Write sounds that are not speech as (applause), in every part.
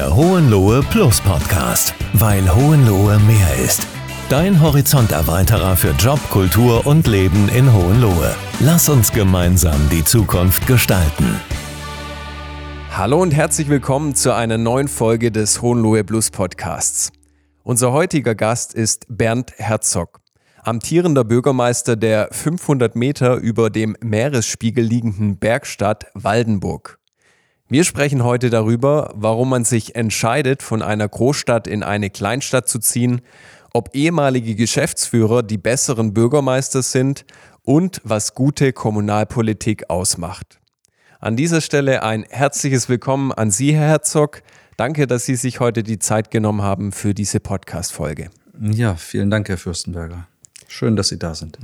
Der Hohenlohe Plus Podcast, weil Hohenlohe mehr ist. Dein Horizonterweiterer für Job, Kultur und Leben in Hohenlohe. Lass uns gemeinsam die Zukunft gestalten. Hallo und herzlich willkommen zu einer neuen Folge des Hohenlohe Plus Podcasts. Unser heutiger Gast ist Bernd Herzog, amtierender Bürgermeister der 500 Meter über dem Meeresspiegel liegenden Bergstadt Waldenburg. Wir sprechen heute darüber, warum man sich entscheidet, von einer Großstadt in eine Kleinstadt zu ziehen, ob ehemalige Geschäftsführer die besseren Bürgermeister sind und was gute Kommunalpolitik ausmacht. An dieser Stelle ein herzliches Willkommen an Sie, Herr Herzog. Danke, dass Sie sich heute die Zeit genommen haben für diese Podcast-Folge. Ja, vielen Dank, Herr Fürstenberger. Schön, dass Sie da sind.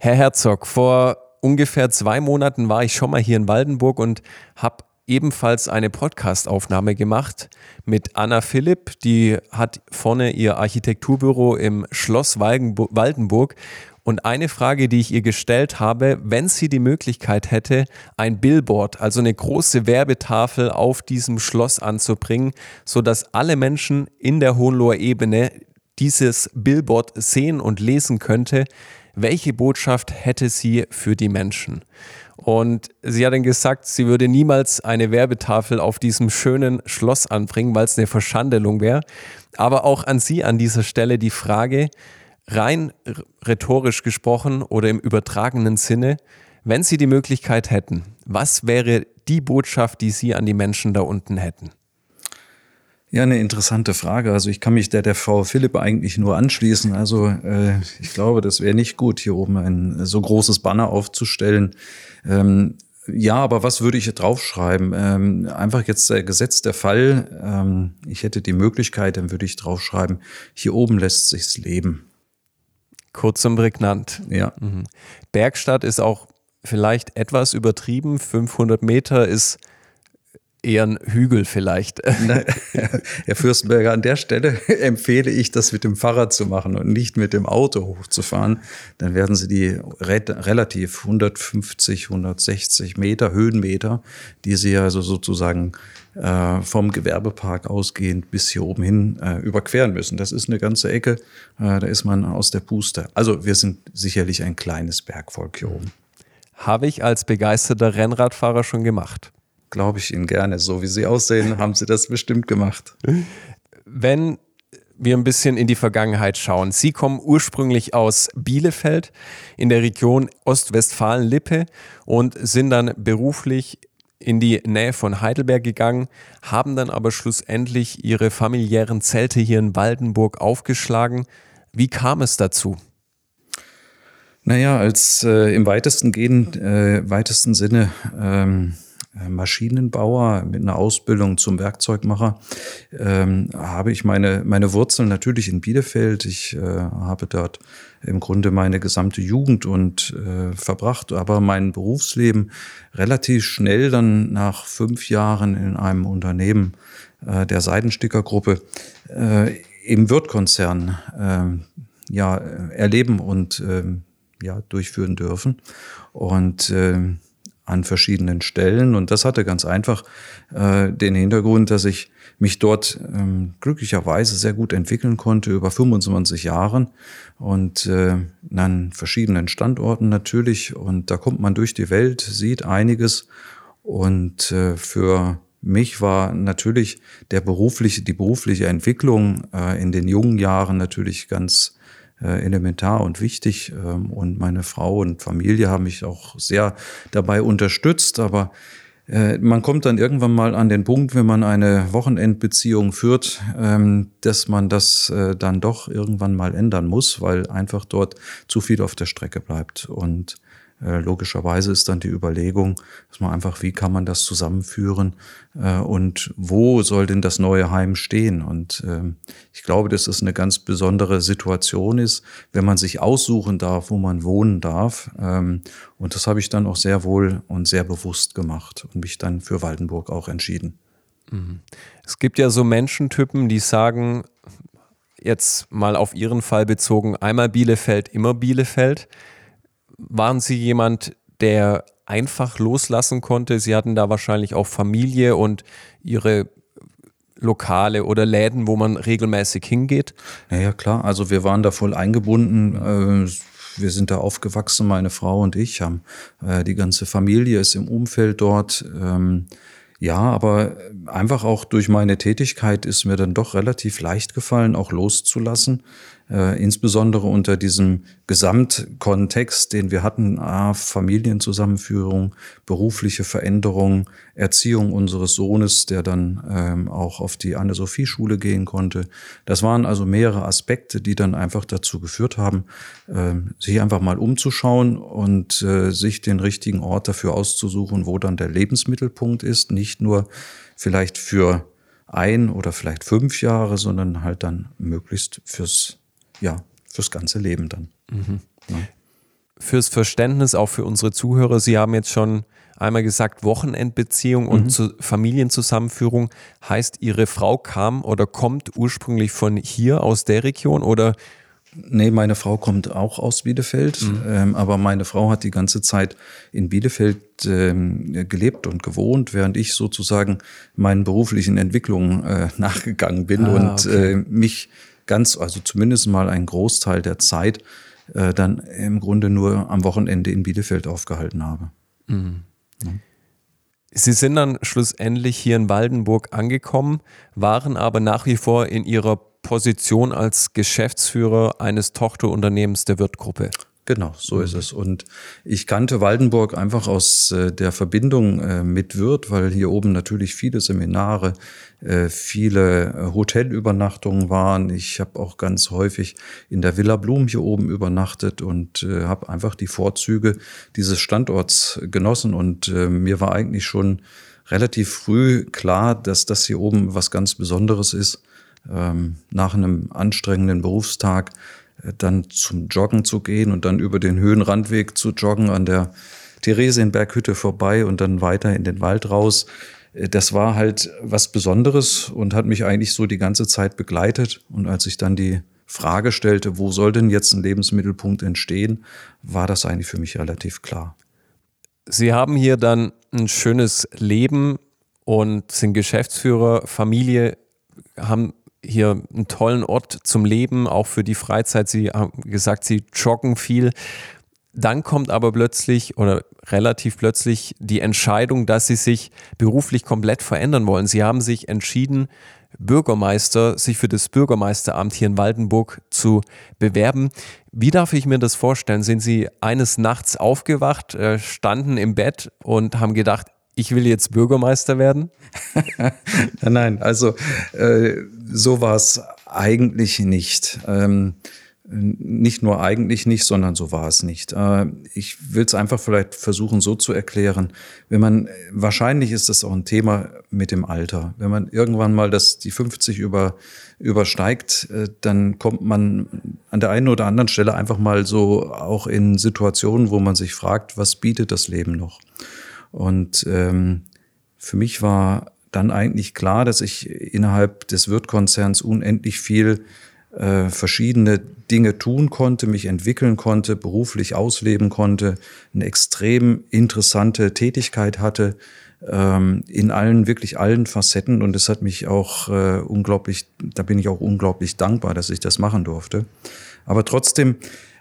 Herr Herzog, vor ungefähr zwei Monaten war ich schon mal hier in Waldenburg und habe ebenfalls eine Podcast-Aufnahme gemacht mit Anna Philipp. Die hat vorne ihr Architekturbüro im Schloss Waldenburg. Und eine Frage, die ich ihr gestellt habe, wenn sie die Möglichkeit hätte, ein Billboard, also eine große Werbetafel auf diesem Schloss anzubringen, sodass alle Menschen in der Hohenloher Ebene dieses Billboard sehen und lesen könnte, welche Botschaft hätte sie für die Menschen? Und sie hat dann gesagt, sie würde niemals eine Werbetafel auf diesem schönen Schloss anbringen, weil es eine Verschandelung wäre. Aber auch an Sie an dieser Stelle die Frage, rein rhetorisch gesprochen oder im übertragenen Sinne, wenn Sie die Möglichkeit hätten, was wäre die Botschaft, die Sie an die Menschen da unten hätten? Ja, eine interessante Frage. Also ich kann mich der der Frau Philipp eigentlich nur anschließen. Also äh, ich glaube, das wäre nicht gut, hier oben ein so großes Banner aufzustellen. Ähm, ja, aber was würde ich draufschreiben? Ähm, einfach jetzt der Gesetz der Fall. Ähm, ich hätte die Möglichkeit, dann würde ich draufschreiben, hier oben lässt sich's leben. Kurz und prägnant. Ja. Mhm. Bergstadt ist auch vielleicht etwas übertrieben. 500 Meter ist eher ein Hügel vielleicht. (laughs) Herr Fürstenberger, an der Stelle (laughs) empfehle ich, das mit dem Fahrrad zu machen und nicht mit dem Auto hochzufahren. Dann werden Sie die relativ 150, 160 Meter, Höhenmeter, die Sie also sozusagen äh, vom Gewerbepark ausgehend bis hier oben hin äh, überqueren müssen. Das ist eine ganze Ecke, äh, da ist man aus der Puste. Also wir sind sicherlich ein kleines Bergvolk hier oben. Habe ich als begeisterter Rennradfahrer schon gemacht. Glaube ich Ihnen gerne. So wie Sie aussehen, (laughs) haben Sie das bestimmt gemacht. Wenn wir ein bisschen in die Vergangenheit schauen. Sie kommen ursprünglich aus Bielefeld in der Region Ostwestfalen-Lippe und sind dann beruflich in die Nähe von Heidelberg gegangen, haben dann aber schlussendlich ihre familiären Zelte hier in Waldenburg aufgeschlagen. Wie kam es dazu? Naja, als äh, im weitesten, gehen, äh, weitesten Sinne ähm, äh, Maschinenbauer mit einer Ausbildung zum Werkzeugmacher ähm, habe ich meine, meine Wurzeln natürlich in Bielefeld. Ich äh, habe dort im Grunde meine gesamte Jugend und äh, verbracht, aber mein Berufsleben relativ schnell dann nach fünf Jahren in einem Unternehmen äh, der Seidenstickergruppe äh, im Wirtkonzern äh, ja erleben und äh, ja durchführen dürfen und äh, an verschiedenen Stellen. Und das hatte ganz einfach äh, den Hintergrund, dass ich mich dort ähm, glücklicherweise sehr gut entwickeln konnte über 25 Jahren und äh, an verschiedenen Standorten natürlich. Und da kommt man durch die Welt, sieht einiges. Und äh, für mich war natürlich der berufliche, die berufliche Entwicklung äh, in den jungen Jahren natürlich ganz äh, elementar und wichtig. Ähm, und meine Frau und Familie haben mich auch sehr dabei unterstützt. Aber äh, man kommt dann irgendwann mal an den Punkt, wenn man eine Wochenendbeziehung führt, ähm, dass man das äh, dann doch irgendwann mal ändern muss, weil einfach dort zu viel auf der Strecke bleibt. Und logischerweise ist dann die Überlegung, dass man einfach, wie kann man das zusammenführen äh, und wo soll denn das neue Heim stehen? Und ähm, ich glaube, dass es eine ganz besondere Situation ist, wenn man sich aussuchen darf, wo man wohnen darf. Ähm, und das habe ich dann auch sehr wohl und sehr bewusst gemacht und mich dann für Waldenburg auch entschieden. Mhm. Es gibt ja so Menschentypen, die sagen, jetzt mal auf ihren Fall bezogen, einmal Bielefeld, immer Bielefeld waren Sie jemand, der einfach loslassen konnte? Sie hatten da wahrscheinlich auch Familie und Ihre Lokale oder Läden, wo man regelmäßig hingeht? Naja, klar. Also wir waren da voll eingebunden. Äh, wir sind da aufgewachsen, meine Frau und ich haben äh, die ganze Familie ist im Umfeld dort. Ähm, ja, aber einfach auch durch meine Tätigkeit ist mir dann doch relativ leicht gefallen, auch loszulassen äh, insbesondere unter diesem Gesamtkontext, den wir hatten, A, Familienzusammenführung, berufliche Veränderung, Erziehung unseres Sohnes, der dann ähm, auch auf die Anne-Sophie-Schule gehen konnte. Das waren also mehrere Aspekte, die dann einfach dazu geführt haben, äh, sich einfach mal umzuschauen und äh, sich den richtigen Ort dafür auszusuchen, wo dann der Lebensmittelpunkt ist, nicht nur vielleicht für ein oder vielleicht fünf Jahre, sondern halt dann möglichst fürs ja, fürs ganze Leben dann. Mhm. Ja. Fürs Verständnis, auch für unsere Zuhörer, Sie haben jetzt schon einmal gesagt, Wochenendbeziehung und mhm. zu Familienzusammenführung. Heißt, Ihre Frau kam oder kommt ursprünglich von hier aus der Region oder Nee, meine Frau kommt auch aus Bielefeld, mhm. ähm, aber meine Frau hat die ganze Zeit in Bielefeld ähm, gelebt und gewohnt, während ich sozusagen meinen beruflichen Entwicklungen äh, (laughs) nachgegangen bin ah, und okay. äh, mich ganz, also zumindest mal einen Großteil der Zeit äh, dann im Grunde nur am Wochenende in Bielefeld aufgehalten habe. Mhm. Ja. Sie sind dann schlussendlich hier in Waldenburg angekommen, waren aber nach wie vor in Ihrer Position als Geschäftsführer eines Tochterunternehmens der Wirtgruppe. Genau, so mhm. ist es. Und ich kannte Waldenburg einfach aus äh, der Verbindung äh, mit Wirt, weil hier oben natürlich viele Seminare, äh, viele äh, Hotelübernachtungen waren. Ich habe auch ganz häufig in der Villa Blum hier oben übernachtet und äh, habe einfach die Vorzüge dieses Standorts genossen. Und äh, mir war eigentlich schon relativ früh klar, dass das hier oben was ganz Besonderes ist. Ähm, nach einem anstrengenden Berufstag dann zum Joggen zu gehen und dann über den Höhenrandweg zu joggen an der Theresienberghütte vorbei und dann weiter in den Wald raus. Äh, das war halt was Besonderes und hat mich eigentlich so die ganze Zeit begleitet. Und als ich dann die Frage stellte, wo soll denn jetzt ein Lebensmittelpunkt entstehen, war das eigentlich für mich relativ klar. Sie haben hier dann ein schönes Leben und sind Geschäftsführer, Familie, haben hier einen tollen Ort zum Leben, auch für die Freizeit. Sie haben gesagt, Sie joggen viel. Dann kommt aber plötzlich oder relativ plötzlich die Entscheidung, dass Sie sich beruflich komplett verändern wollen. Sie haben sich entschieden, Bürgermeister, sich für das Bürgermeisteramt hier in Waldenburg zu bewerben. Wie darf ich mir das vorstellen? Sind Sie eines Nachts aufgewacht, äh, standen im Bett und haben gedacht, ich will jetzt Bürgermeister werden? (laughs) nein, nein, also äh, so war es eigentlich nicht. Ähm, nicht nur eigentlich nicht, sondern so war es nicht. Äh, ich will es einfach vielleicht versuchen so zu erklären. Wenn man, wahrscheinlich ist das auch ein Thema mit dem Alter. Wenn man irgendwann mal das, die 50 über, übersteigt, äh, dann kommt man an der einen oder anderen Stelle einfach mal so auch in Situationen, wo man sich fragt, was bietet das Leben noch? Und ähm, für mich war dann eigentlich klar, dass ich innerhalb des Wirtkonzerns unendlich viel äh, verschiedene Dinge tun konnte, mich entwickeln konnte, beruflich ausleben konnte, eine extrem interessante Tätigkeit hatte ähm, in allen, wirklich allen Facetten. Und es hat mich auch äh, unglaublich, da bin ich auch unglaublich dankbar, dass ich das machen durfte. Aber trotzdem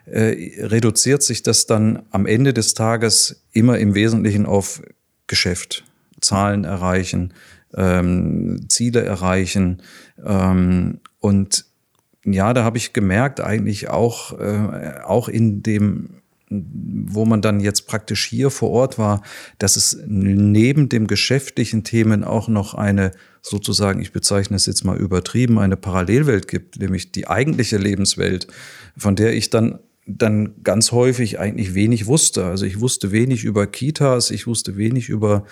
äh, reduziert sich das dann am Ende des Tages immer im Wesentlichen auf Geschäft. Zahlen erreichen, ähm, Ziele erreichen. Ähm, und ja, da habe ich gemerkt, eigentlich auch, äh, auch in dem wo man dann jetzt praktisch hier vor Ort war, dass es neben dem geschäftlichen Themen auch noch eine sozusagen, ich bezeichne es jetzt mal übertrieben, eine Parallelwelt gibt, nämlich die eigentliche Lebenswelt, von der ich dann dann ganz häufig eigentlich wenig wusste. Also ich wusste wenig über Kitas, ich wusste wenig über,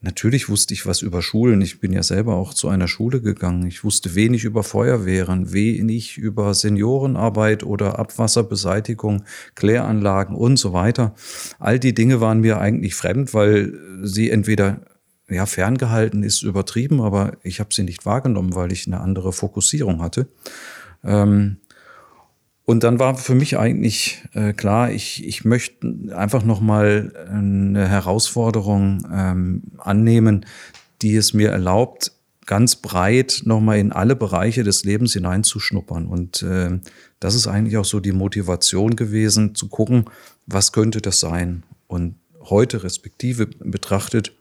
natürlich wusste ich was über Schulen. Ich bin ja selber auch zu einer Schule gegangen. Ich wusste wenig über Feuerwehren, wenig über Seniorenarbeit oder Abwasserbeseitigung, Kläranlagen und so weiter. All die Dinge waren mir eigentlich fremd, weil sie entweder ja, ferngehalten ist übertrieben, aber ich habe sie nicht wahrgenommen, weil ich eine andere Fokussierung hatte. Ähm, und dann war für mich eigentlich äh, klar, ich, ich möchte einfach nochmal eine Herausforderung ähm, annehmen, die es mir erlaubt, ganz breit nochmal in alle Bereiche des Lebens hineinzuschnuppern. Und äh, das ist eigentlich auch so die Motivation gewesen, zu gucken, was könnte das sein. Und heute respektive betrachtet,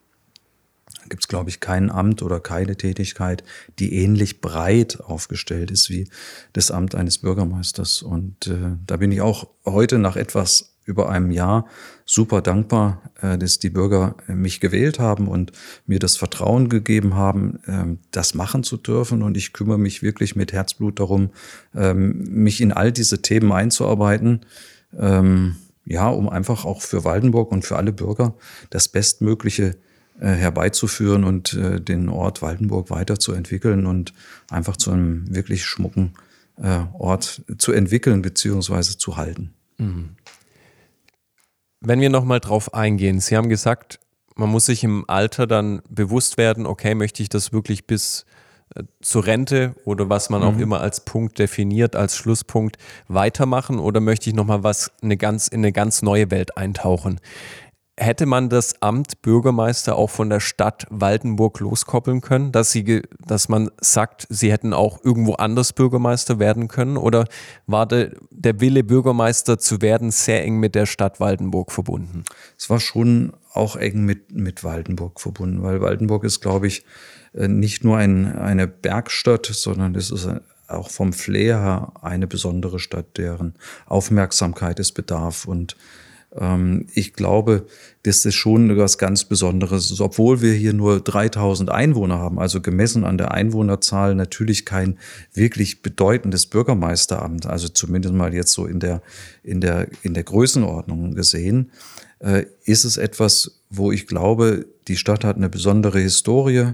gibt es, glaube ich, kein Amt oder keine Tätigkeit, die ähnlich breit aufgestellt ist wie das Amt eines Bürgermeisters. Und äh, da bin ich auch heute nach etwas über einem Jahr super dankbar, äh, dass die Bürger äh, mich gewählt haben und mir das Vertrauen gegeben haben, äh, das machen zu dürfen. Und ich kümmere mich wirklich mit Herzblut darum, ähm, mich in all diese Themen einzuarbeiten. Ähm, ja, um einfach auch für Waldenburg und für alle Bürger das Bestmögliche äh, herbeizuführen und äh, den Ort Waldenburg weiterzuentwickeln und einfach zu einem wirklich schmucken äh, Ort zu entwickeln beziehungsweise zu halten. Mhm. Wenn wir nochmal drauf eingehen, Sie haben gesagt, man muss sich im Alter dann bewusst werden, okay, möchte ich das wirklich bis äh, zur Rente oder was man mhm. auch immer als Punkt definiert, als Schlusspunkt weitermachen oder möchte ich nochmal was eine ganz, in eine ganz neue Welt eintauchen? Hätte man das Amt Bürgermeister auch von der Stadt Waldenburg loskoppeln können, dass sie, dass man sagt, sie hätten auch irgendwo anders Bürgermeister werden können? Oder war de, der Wille, Bürgermeister zu werden, sehr eng mit der Stadt Waldenburg verbunden? Es war schon auch eng mit, mit Waldenburg verbunden, weil Waldenburg ist, glaube ich, äh, nicht nur ein, eine Bergstadt, sondern es ist auch vom Flair eine besondere Stadt, deren Aufmerksamkeit es bedarf. Und ich glaube, das schon etwas ganz Besonderes. Ist, obwohl wir hier nur 3000 Einwohner haben, also gemessen an der Einwohnerzahl natürlich kein wirklich bedeutendes Bürgermeisteramt, also zumindest mal jetzt so in der, in der, in der Größenordnung gesehen, äh, ist es etwas, wo ich glaube, die Stadt hat eine besondere Historie,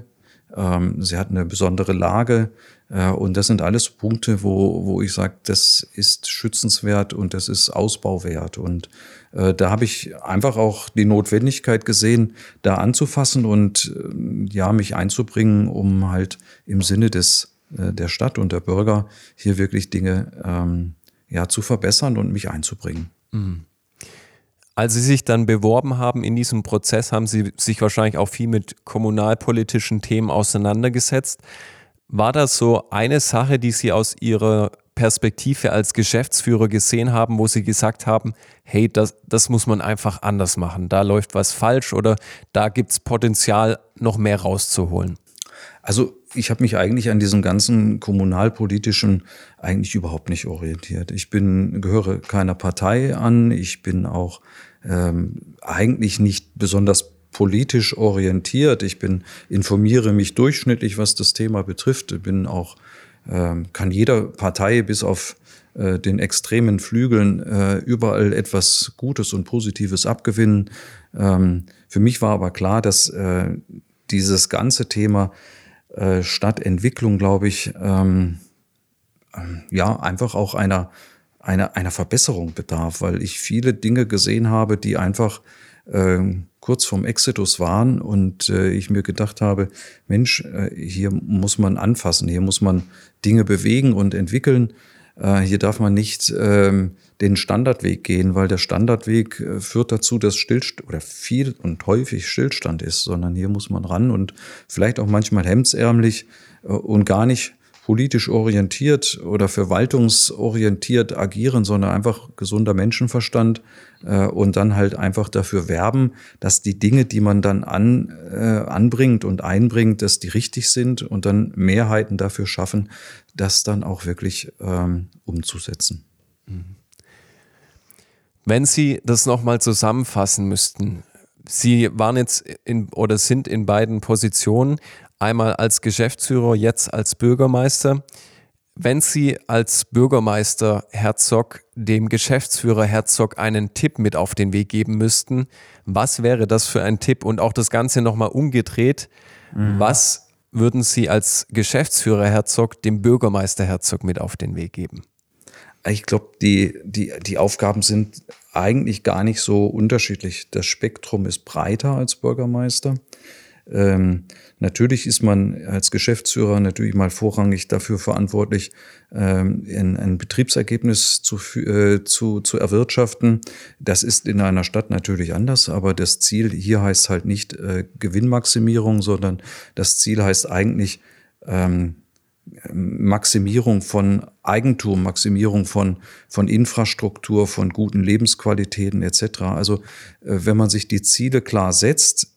ähm, sie hat eine besondere Lage, äh, und das sind alles Punkte, wo, wo ich sage, das ist schützenswert und das ist ausbauwert. Und äh, da habe ich einfach auch die Notwendigkeit gesehen, da anzufassen und äh, ja, mich einzubringen, um halt im Sinne des, äh, der Stadt und der Bürger hier wirklich Dinge ähm, ja, zu verbessern und mich einzubringen. Mhm. Als Sie sich dann beworben haben in diesem Prozess, haben Sie sich wahrscheinlich auch viel mit kommunalpolitischen Themen auseinandergesetzt. War das so eine Sache, die Sie aus Ihrer Perspektive als Geschäftsführer gesehen haben, wo Sie gesagt haben, hey, das, das muss man einfach anders machen, da läuft was falsch oder da gibt es Potenzial, noch mehr rauszuholen? Also ich habe mich eigentlich an diesem ganzen kommunalpolitischen eigentlich überhaupt nicht orientiert. Ich bin gehöre keiner Partei an. Ich bin auch ähm, eigentlich nicht besonders politisch orientiert. Ich bin, informiere mich durchschnittlich, was das Thema betrifft. Bin auch, äh, kann jeder Partei bis auf äh, den extremen Flügeln äh, überall etwas Gutes und Positives abgewinnen. Ähm, für mich war aber klar, dass äh, dieses ganze Thema äh, Stadtentwicklung, glaube ich, ähm, ähm, ja, einfach auch einer, einer, einer Verbesserung bedarf, weil ich viele Dinge gesehen habe, die einfach ähm, kurz vorm Exitus waren und äh, ich mir gedacht habe, Mensch, äh, hier muss man anfassen, hier muss man Dinge bewegen und entwickeln. Äh, hier darf man nicht ähm, den Standardweg gehen, weil der Standardweg äh, führt dazu, dass Stillstand oder viel und häufig Stillstand ist, sondern hier muss man ran und vielleicht auch manchmal hemdsärmlich äh, und gar nicht politisch orientiert oder verwaltungsorientiert agieren, sondern einfach gesunder Menschenverstand äh, und dann halt einfach dafür werben, dass die Dinge, die man dann an, äh, anbringt und einbringt, dass die richtig sind und dann Mehrheiten dafür schaffen, das dann auch wirklich ähm, umzusetzen. Wenn Sie das nochmal zusammenfassen müssten, Sie waren jetzt in oder sind in beiden Positionen, einmal als Geschäftsführer, jetzt als Bürgermeister. Wenn Sie als Bürgermeister Herzog dem Geschäftsführer Herzog einen Tipp mit auf den Weg geben müssten, was wäre das für ein Tipp? Und auch das Ganze nochmal umgedreht, mhm. was würden Sie als Geschäftsführer Herzog dem Bürgermeister Herzog mit auf den Weg geben? Ich glaube, die, die, die Aufgaben sind eigentlich gar nicht so unterschiedlich. Das Spektrum ist breiter als Bürgermeister. Ähm, natürlich ist man als Geschäftsführer natürlich mal vorrangig dafür verantwortlich, ähm, ein, ein Betriebsergebnis zu, äh, zu, zu erwirtschaften. Das ist in einer Stadt natürlich anders, aber das Ziel hier heißt halt nicht äh, Gewinnmaximierung, sondern das Ziel heißt eigentlich, ähm, Maximierung von Eigentum, Maximierung von, von Infrastruktur, von guten Lebensqualitäten etc. Also äh, wenn man sich die Ziele klar setzt,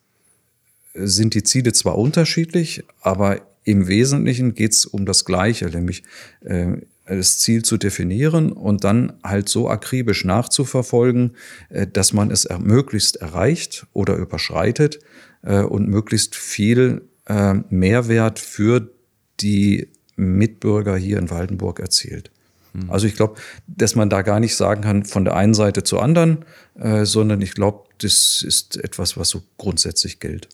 sind die Ziele zwar unterschiedlich, aber im Wesentlichen geht es um das Gleiche, nämlich äh, das Ziel zu definieren und dann halt so akribisch nachzuverfolgen, äh, dass man es möglichst erreicht oder überschreitet äh, und möglichst viel äh, Mehrwert für die Mitbürger hier in Waldenburg erzielt. Hm. Also ich glaube, dass man da gar nicht sagen kann von der einen Seite zur anderen, sondern ich glaube, das ist etwas, was so grundsätzlich gilt.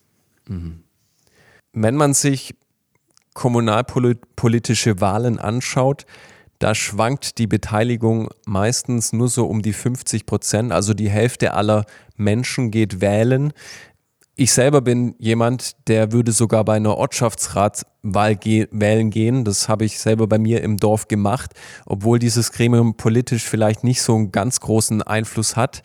Mhm. Wenn man sich kommunalpolitische Wahlen anschaut, da schwankt die Beteiligung meistens nur so um die 50 Prozent, also die Hälfte aller Menschen geht wählen. Ich selber bin jemand, der würde sogar bei einer Ortschaftsratswahl ge wählen gehen. Das habe ich selber bei mir im Dorf gemacht, obwohl dieses Gremium politisch vielleicht nicht so einen ganz großen Einfluss hat.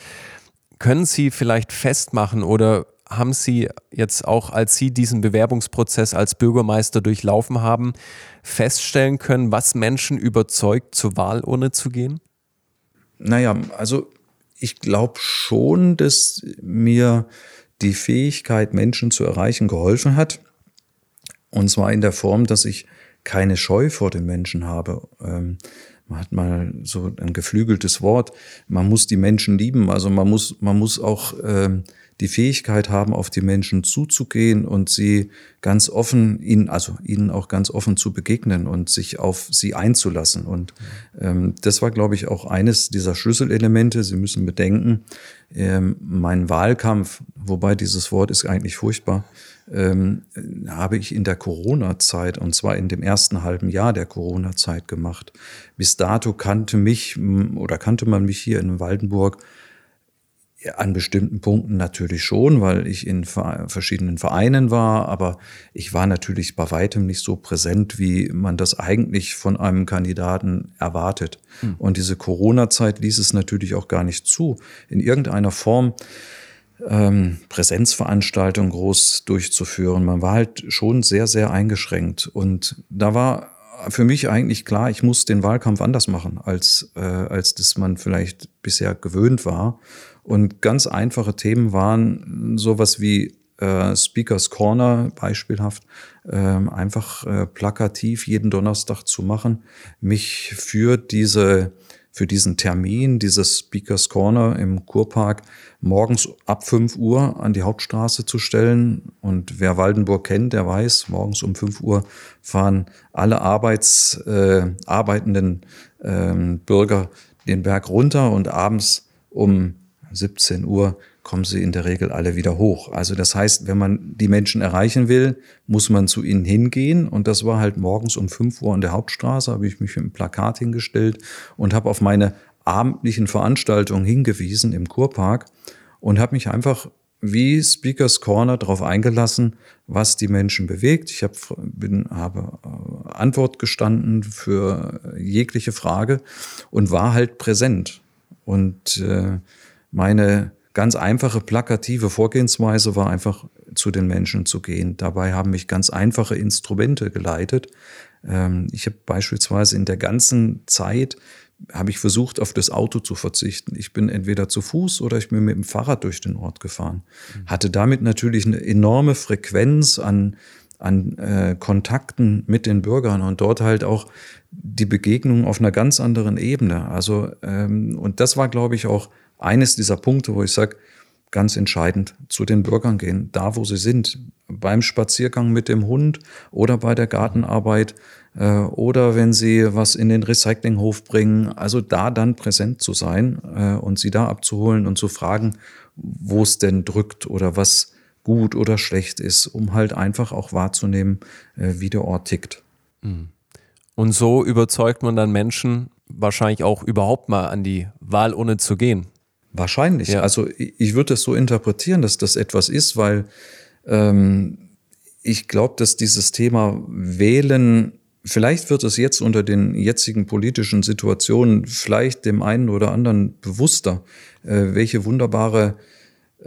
Können Sie vielleicht festmachen oder haben Sie jetzt auch, als Sie diesen Bewerbungsprozess als Bürgermeister durchlaufen haben, feststellen können, was Menschen überzeugt, zur Wahlurne zu gehen? Naja, also ich glaube schon, dass mir die Fähigkeit, Menschen zu erreichen, geholfen hat. Und zwar in der Form, dass ich keine Scheu vor den Menschen habe. Ähm, man hat mal so ein geflügeltes Wort. Man muss die Menschen lieben. Also man muss, man muss auch ähm, die Fähigkeit haben, auf die Menschen zuzugehen und sie ganz offen, ihnen, also ihnen auch ganz offen zu begegnen und sich auf sie einzulassen. Und ähm, das war, glaube ich, auch eines dieser Schlüsselelemente. Sie müssen bedenken, ähm, mein Wahlkampf, wobei dieses Wort ist eigentlich furchtbar, ähm, habe ich in der Corona-Zeit, und zwar in dem ersten halben Jahr der Corona-Zeit gemacht. Bis dato kannte mich oder kannte man mich hier in Waldenburg an bestimmten Punkten natürlich schon, weil ich in verschiedenen Vereinen war, aber ich war natürlich bei weitem nicht so präsent, wie man das eigentlich von einem Kandidaten erwartet. Hm. Und diese Corona-Zeit ließ es natürlich auch gar nicht zu, in irgendeiner Form ähm, Präsenzveranstaltungen groß durchzuführen. Man war halt schon sehr, sehr eingeschränkt. Und da war für mich eigentlich klar, ich muss den Wahlkampf anders machen, als, äh, als das man vielleicht bisher gewöhnt war. Und ganz einfache Themen waren sowas wie äh, Speakers Corner beispielhaft, äh, einfach äh, plakativ jeden Donnerstag zu machen, mich für diese für diesen Termin, dieses Speakers Corner im Kurpark, morgens ab 5 Uhr an die Hauptstraße zu stellen. Und wer Waldenburg kennt, der weiß, morgens um 5 Uhr fahren alle Arbeits, äh, arbeitenden äh, Bürger den Berg runter und abends um 17 Uhr kommen sie in der Regel alle wieder hoch. Also das heißt, wenn man die Menschen erreichen will, muss man zu ihnen hingehen. Und das war halt morgens um 5 Uhr an der Hauptstraße, habe ich mich mit einem Plakat hingestellt und habe auf meine abendlichen Veranstaltungen hingewiesen im Kurpark und habe mich einfach wie Speakers Corner darauf eingelassen, was die Menschen bewegt. Ich hab, bin, habe äh, Antwort gestanden für jegliche Frage und war halt präsent. Und äh, meine ganz einfache, plakative Vorgehensweise war einfach zu den Menschen zu gehen. Dabei haben mich ganz einfache Instrumente geleitet. Ähm, ich habe beispielsweise in der ganzen Zeit habe ich versucht, auf das Auto zu verzichten. Ich bin entweder zu Fuß oder ich bin mit dem Fahrrad durch den Ort gefahren. Mhm. Hatte damit natürlich eine enorme Frequenz an, an äh, Kontakten mit den Bürgern und dort halt auch die Begegnung auf einer ganz anderen Ebene. Also, ähm, und das war, glaube ich, auch eines dieser Punkte, wo ich sage, ganz entscheidend, zu den Bürgern gehen, da wo sie sind, beim Spaziergang mit dem Hund oder bei der Gartenarbeit äh, oder wenn sie was in den Recyclinghof bringen, also da dann präsent zu sein äh, und sie da abzuholen und zu fragen, wo es denn drückt oder was gut oder schlecht ist, um halt einfach auch wahrzunehmen, äh, wie der Ort tickt. Mhm. Und so überzeugt man dann Menschen wahrscheinlich auch überhaupt mal an die Wahlurne zu gehen. Wahrscheinlich. Ja. Also ich würde es so interpretieren, dass das etwas ist, weil ähm, ich glaube, dass dieses Thema Wählen, vielleicht wird es jetzt unter den jetzigen politischen Situationen vielleicht dem einen oder anderen bewusster, äh, welche wunderbare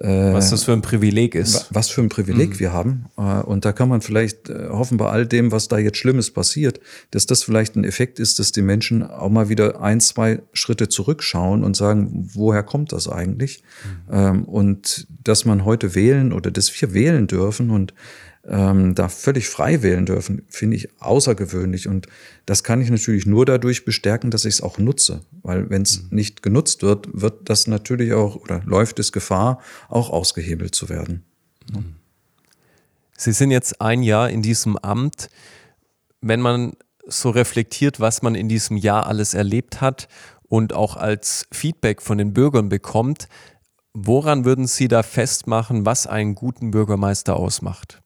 was das für ein Privileg ist. Was für ein Privileg mhm. wir haben. Äh, und da kann man vielleicht äh, hoffen, bei all dem, was da jetzt Schlimmes passiert, dass das vielleicht ein Effekt ist, dass die Menschen auch mal wieder ein, zwei Schritte zurückschauen und sagen, woher kommt das eigentlich? Mhm. Ähm, und dass man heute wählen oder dass wir wählen dürfen und ähm, da völlig frei wählen dürfen, finde ich außergewöhnlich. Und das kann ich natürlich nur dadurch bestärken, dass ich es auch nutze. Weil wenn es mhm. nicht genutzt wird, wird das natürlich auch oder läuft es Gefahr, auch ausgehebelt zu werden. Mhm. Sie sind jetzt ein Jahr in diesem Amt. Wenn man so reflektiert, was man in diesem Jahr alles erlebt hat und auch als Feedback von den Bürgern bekommt, woran würden Sie da festmachen, was einen guten Bürgermeister ausmacht?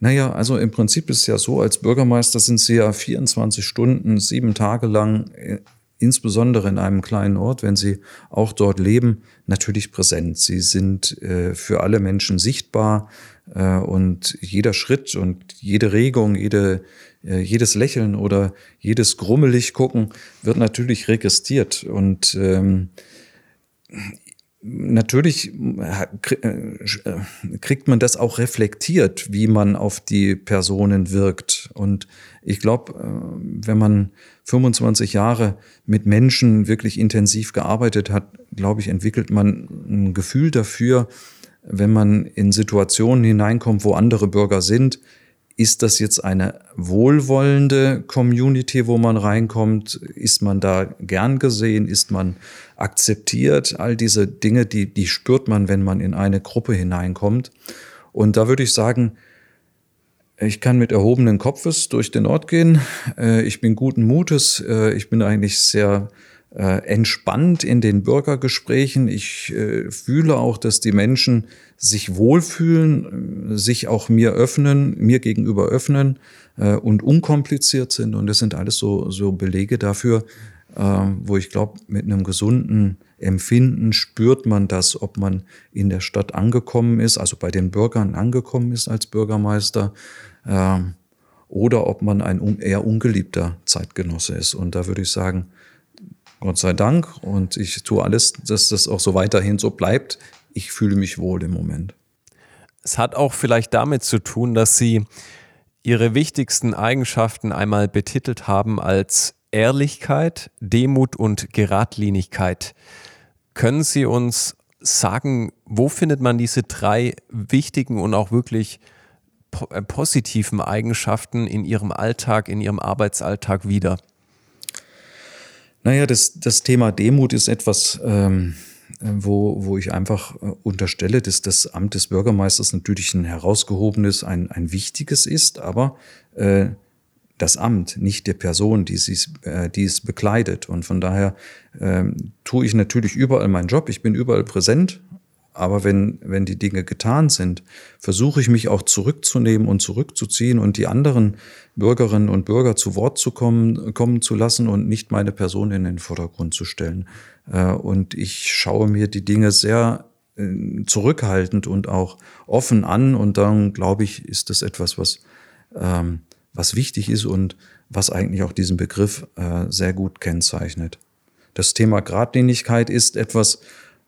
Naja, also im Prinzip ist es ja so, als Bürgermeister sind Sie ja 24 Stunden, sieben Tage lang, äh, insbesondere in einem kleinen Ort, wenn Sie auch dort leben, natürlich präsent. Sie sind äh, für alle Menschen sichtbar äh, und jeder Schritt und jede Regung, jede, äh, jedes Lächeln oder jedes grummelig gucken wird natürlich registriert und ähm, Natürlich äh, äh, kriegt man das auch reflektiert, wie man auf die Personen wirkt. Und ich glaube, äh, wenn man 25 Jahre mit Menschen wirklich intensiv gearbeitet hat, glaube ich, entwickelt man ein Gefühl dafür, wenn man in Situationen hineinkommt, wo andere Bürger sind, ist das jetzt eine wohlwollende Community, wo man reinkommt? Ist man da gern gesehen? Ist man akzeptiert? All diese Dinge, die, die spürt man, wenn man in eine Gruppe hineinkommt. Und da würde ich sagen, ich kann mit erhobenen Kopfes durch den Ort gehen. Äh, ich bin guten Mutes. Äh, ich bin eigentlich sehr äh, entspannt in den Bürgergesprächen. Ich fühle auch, dass die Menschen sich wohlfühlen, sich auch mir öffnen, mir gegenüber öffnen und unkompliziert sind. Und das sind alles so, so Belege dafür, wo ich glaube, mit einem gesunden Empfinden spürt man das, ob man in der Stadt angekommen ist, also bei den Bürgern angekommen ist als Bürgermeister. Äh, oder ob man ein eher ungeliebter Zeitgenosse ist. Und da würde ich sagen, Gott sei Dank. Und ich tue alles, dass das auch so weiterhin so bleibt. Ich fühle mich wohl im Moment. Es hat auch vielleicht damit zu tun, dass Sie Ihre wichtigsten Eigenschaften einmal betitelt haben als Ehrlichkeit, Demut und Geradlinigkeit. Können Sie uns sagen, wo findet man diese drei wichtigen und auch wirklich äh, positiven Eigenschaften in Ihrem Alltag, in Ihrem Arbeitsalltag wieder? Naja, das, das Thema Demut ist etwas, ähm, wo, wo ich einfach äh, unterstelle, dass das Amt des Bürgermeisters natürlich ein herausgehobenes, ein, ein wichtiges ist, aber äh, das Amt, nicht der Person, die, sie, äh, die es bekleidet. Und von daher ähm, tue ich natürlich überall meinen Job. Ich bin überall präsent, aber wenn, wenn die Dinge getan sind, versuche ich mich auch zurückzunehmen und zurückzuziehen und die anderen Bürgerinnen und Bürger zu Wort zu kommen, kommen zu lassen und nicht meine Person in den Vordergrund zu stellen. Äh, und ich schaue mir die Dinge sehr äh, zurückhaltend und auch offen an. Und dann glaube ich, ist das etwas, was, ähm, was wichtig ist und was eigentlich auch diesen Begriff äh, sehr gut kennzeichnet. Das Thema Gradlinigkeit ist etwas,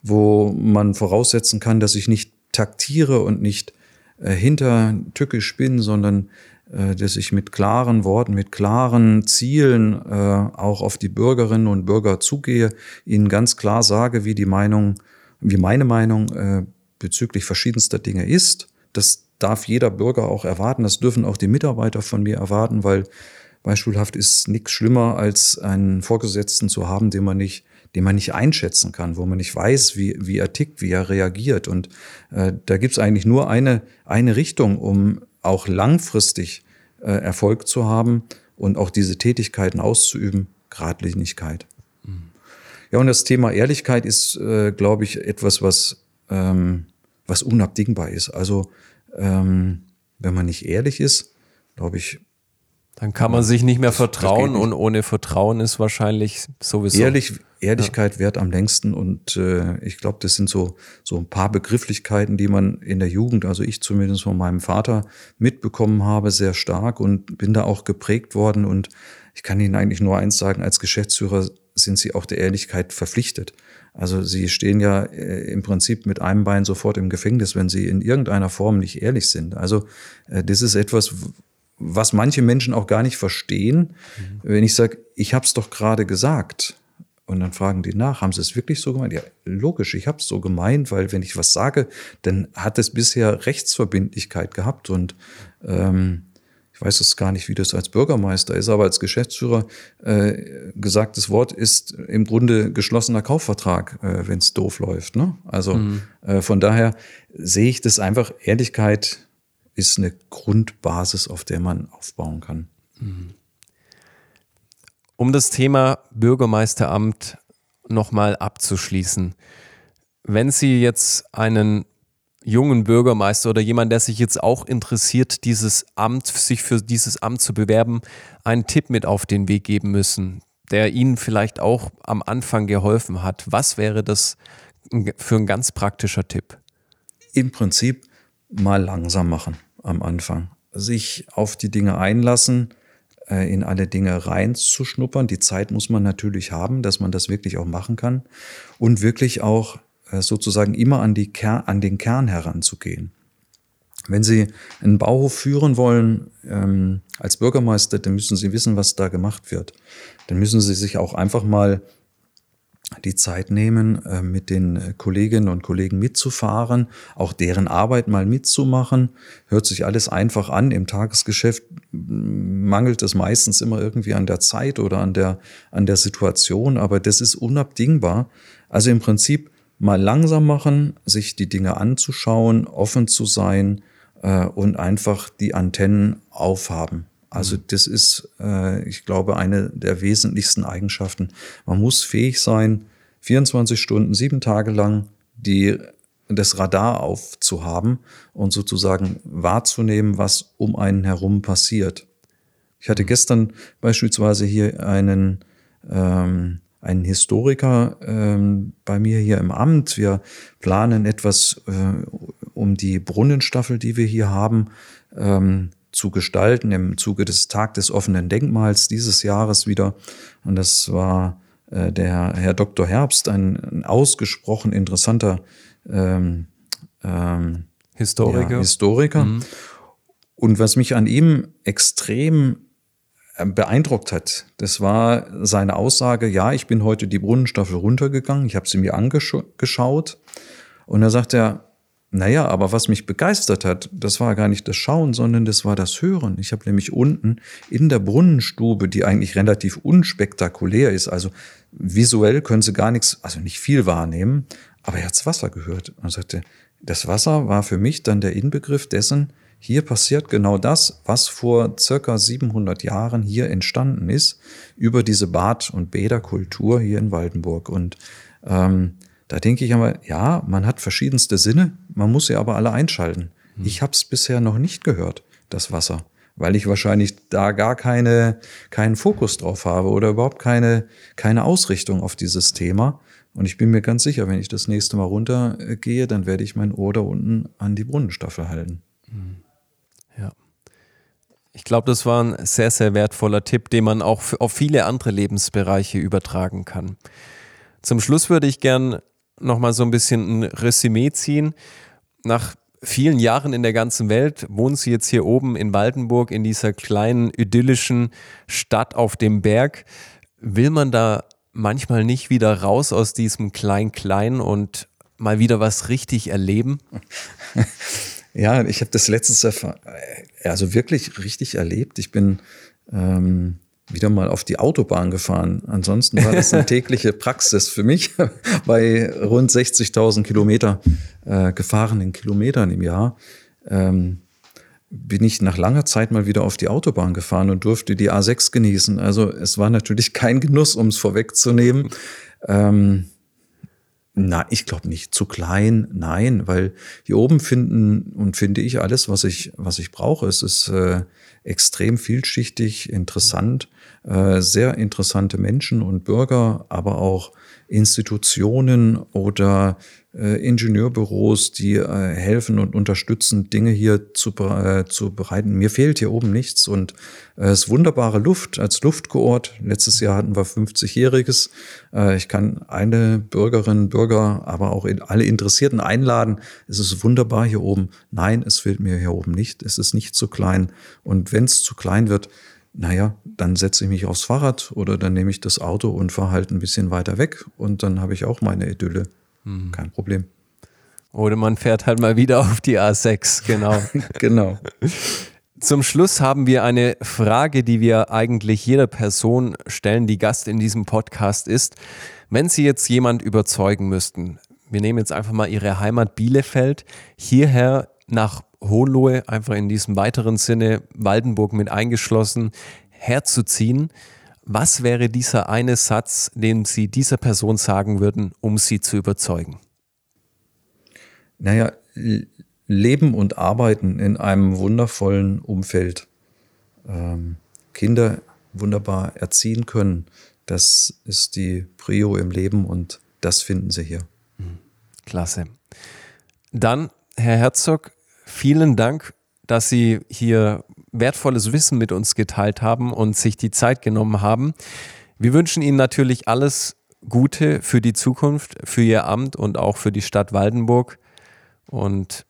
wo man voraussetzen kann, dass ich nicht taktiere und nicht äh, hinter bin, sondern äh, dass ich mit klaren Worten, mit klaren Zielen äh, auch auf die Bürgerinnen und Bürger zugehe, ihnen ganz klar sage, wie die Meinung, wie meine Meinung äh, bezüglich verschiedenster Dinge ist. Das darf jeder Bürger auch erwarten, das dürfen auch die Mitarbeiter von mir erwarten, weil beispielhaft ist nichts schlimmer, als einen Vorgesetzten zu haben, den man nicht den man nicht einschätzen kann, wo man nicht weiß, wie, wie er tickt, wie er reagiert. Und äh, da gibt es eigentlich nur eine, eine Richtung, um auch langfristig äh, Erfolg zu haben und auch diese Tätigkeiten auszuüben, Gradlinigkeit. Mhm. Ja, und das Thema Ehrlichkeit ist, äh, glaube ich, etwas, was, ähm, was unabdingbar ist. Also ähm, wenn man nicht ehrlich ist, glaube ich, dann kann man sich nicht mehr vertrauen nicht. und ohne Vertrauen ist wahrscheinlich sowieso. Ehrlich, Ehrlichkeit ja. wert am längsten und äh, ich glaube, das sind so, so ein paar Begrifflichkeiten, die man in der Jugend, also ich zumindest von meinem Vater mitbekommen habe, sehr stark und bin da auch geprägt worden und ich kann Ihnen eigentlich nur eins sagen, als Geschäftsführer sind sie auch der Ehrlichkeit verpflichtet. Also sie stehen ja äh, im Prinzip mit einem Bein sofort im Gefängnis, wenn sie in irgendeiner Form nicht ehrlich sind. Also äh, das ist etwas, was manche Menschen auch gar nicht verstehen. Mhm. Wenn ich sage, ich habe es doch gerade gesagt, und dann fragen die nach, haben sie es wirklich so gemeint? Ja, logisch, ich habe es so gemeint, weil wenn ich was sage, dann hat es bisher Rechtsverbindlichkeit gehabt und ähm, ich weiß es gar nicht, wie das als Bürgermeister ist, aber als Geschäftsführer äh, gesagtes Wort ist im Grunde geschlossener Kaufvertrag, äh, wenn es doof läuft. Ne? Also mhm. äh, von daher sehe ich das einfach, Ehrlichkeit ist eine Grundbasis, auf der man aufbauen kann. Mhm. Um das Thema Bürgermeisteramt nochmal abzuschließen. Wenn Sie jetzt einen jungen Bürgermeister oder jemand, der sich jetzt auch interessiert, dieses Amt, sich für dieses Amt zu bewerben, einen Tipp mit auf den Weg geben müssen, der Ihnen vielleicht auch am Anfang geholfen hat. Was wäre das für ein ganz praktischer Tipp? Im Prinzip mal langsam machen am Anfang. Sich auf die Dinge einlassen, äh, in alle Dinge reinzuschnuppern. Die Zeit muss man natürlich haben, dass man das wirklich auch machen kann und wirklich auch sozusagen immer an, die Ker an den Kern heranzugehen. Wenn Sie einen Bauhof führen wollen ähm, als Bürgermeister, dann müssen Sie wissen, was da gemacht wird. Dann müssen Sie sich auch einfach mal die Zeit nehmen, äh, mit den Kolleginnen und Kollegen mitzufahren, auch deren Arbeit mal mitzumachen. Hört sich alles einfach an. Im Tagesgeschäft mangelt es meistens immer irgendwie an der Zeit oder an der, an der Situation, aber das ist unabdingbar. Also im Prinzip mal langsam machen, sich die Dinge anzuschauen, offen zu sein äh, und einfach die Antennen aufhaben. Also mhm. das ist, äh, ich glaube, eine der wesentlichsten Eigenschaften. Man muss fähig sein, 24 Stunden, sieben Tage lang die, das Radar aufzuhaben und sozusagen wahrzunehmen, was um einen herum passiert. Ich hatte gestern beispielsweise hier einen, ähm, einen Historiker ähm, bei mir hier im Amt. Wir planen etwas äh, um die Brunnenstaffel, die wir hier haben, ähm, zu gestalten im Zuge des Tag des offenen Denkmals dieses Jahres wieder. Und das war äh, der Herr Dr. Herbst, ein, ein ausgesprochen interessanter ähm, ähm, Historiker. Ja, Historiker. Mhm. Und was mich an ihm extrem beeindruckt hat, das war seine Aussage, ja, ich bin heute die Brunnenstaffel runtergegangen, ich habe sie mir angeschaut. Und da sagt er, naja, aber was mich begeistert hat, das war gar nicht das Schauen, sondern das war das Hören. Ich habe nämlich unten in der Brunnenstube, die eigentlich relativ unspektakulär ist, also visuell können sie gar nichts, also nicht viel wahrnehmen, aber er hat's Wasser gehört und sagte, das Wasser war für mich dann der Inbegriff dessen, hier passiert genau das, was vor circa 700 Jahren hier entstanden ist, über diese Bad- und Bäderkultur hier in Waldenburg. Und ähm, da denke ich aber, ja, man hat verschiedenste Sinne, man muss sie aber alle einschalten. Hm. Ich habe es bisher noch nicht gehört, das Wasser, weil ich wahrscheinlich da gar keine, keinen Fokus drauf habe oder überhaupt keine, keine Ausrichtung auf dieses Thema. Und ich bin mir ganz sicher, wenn ich das nächste Mal runtergehe, dann werde ich mein Ohr da unten an die Brunnenstaffel halten. Hm. Ich glaube, das war ein sehr, sehr wertvoller Tipp, den man auch auf viele andere Lebensbereiche übertragen kann. Zum Schluss würde ich gern nochmal so ein bisschen ein Resümee ziehen. Nach vielen Jahren in der ganzen Welt wohnen Sie jetzt hier oben in Waldenburg in dieser kleinen idyllischen Stadt auf dem Berg. Will man da manchmal nicht wieder raus aus diesem Klein-Klein und mal wieder was richtig erleben? (laughs) Ja, ich habe das letztes also wirklich richtig erlebt. Ich bin ähm, wieder mal auf die Autobahn gefahren. Ansonsten war das eine (laughs) tägliche Praxis für mich (laughs) bei rund 60.000 Kilometer äh, gefahrenen Kilometern im Jahr. Ähm, bin ich nach langer Zeit mal wieder auf die Autobahn gefahren und durfte die A6 genießen. Also es war natürlich kein Genuss, um es vorwegzunehmen. (laughs) Ähm, na, ich glaube nicht. Zu klein, nein, weil hier oben finden und finde ich alles, was ich, was ich brauche. Es ist äh, extrem vielschichtig, interessant, äh, sehr interessante Menschen und Bürger, aber auch Institutionen oder äh, Ingenieurbüros, die äh, helfen und unterstützen, Dinge hier zu, äh, zu bereiten. Mir fehlt hier oben nichts und äh, es ist wunderbare Luft als Luftkoort. Letztes Jahr hatten wir 50-jähriges. Äh, ich kann alle Bürgerinnen, Bürger, aber auch in, alle Interessierten einladen. Es ist wunderbar hier oben. Nein, es fehlt mir hier oben nicht. Es ist nicht zu klein. Und wenn es zu klein wird, naja, dann setze ich mich aufs Fahrrad oder dann nehme ich das Auto und fahre halt ein bisschen weiter weg und dann habe ich auch meine Idylle. Mhm. Kein Problem. Oder man fährt halt mal wieder auf die A6, genau. (laughs) genau. Zum Schluss haben wir eine Frage, die wir eigentlich jeder Person stellen, die Gast in diesem Podcast ist. Wenn Sie jetzt jemand überzeugen müssten, wir nehmen jetzt einfach mal Ihre Heimat Bielefeld, hierher nach Hohenlohe, einfach in diesem weiteren Sinne Waldenburg mit eingeschlossen, herzuziehen, was wäre dieser eine Satz, den Sie dieser Person sagen würden, um sie zu überzeugen? Naja, leben und arbeiten in einem wundervollen Umfeld. Ähm, Kinder wunderbar erziehen können, das ist die Prio im Leben und das finden Sie hier. Klasse. Dann, Herr Herzog, vielen Dank, dass Sie hier wertvolles Wissen mit uns geteilt haben und sich die Zeit genommen haben. Wir wünschen Ihnen natürlich alles Gute für die Zukunft, für Ihr Amt und auch für die Stadt Waldenburg. Und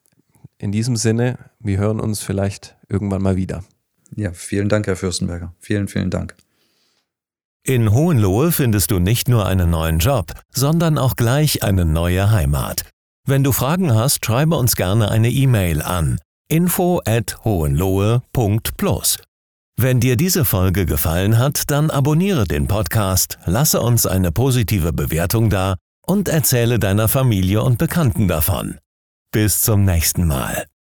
in diesem Sinne, wir hören uns vielleicht irgendwann mal wieder. Ja, vielen Dank, Herr Fürstenberger. Vielen, vielen Dank. In Hohenlohe findest du nicht nur einen neuen Job, sondern auch gleich eine neue Heimat. Wenn du Fragen hast, schreibe uns gerne eine E-Mail an info at hohenlohe.plus. Wenn dir diese Folge gefallen hat, dann abonniere den Podcast, lasse uns eine positive Bewertung da und erzähle deiner Familie und Bekannten davon. Bis zum nächsten Mal.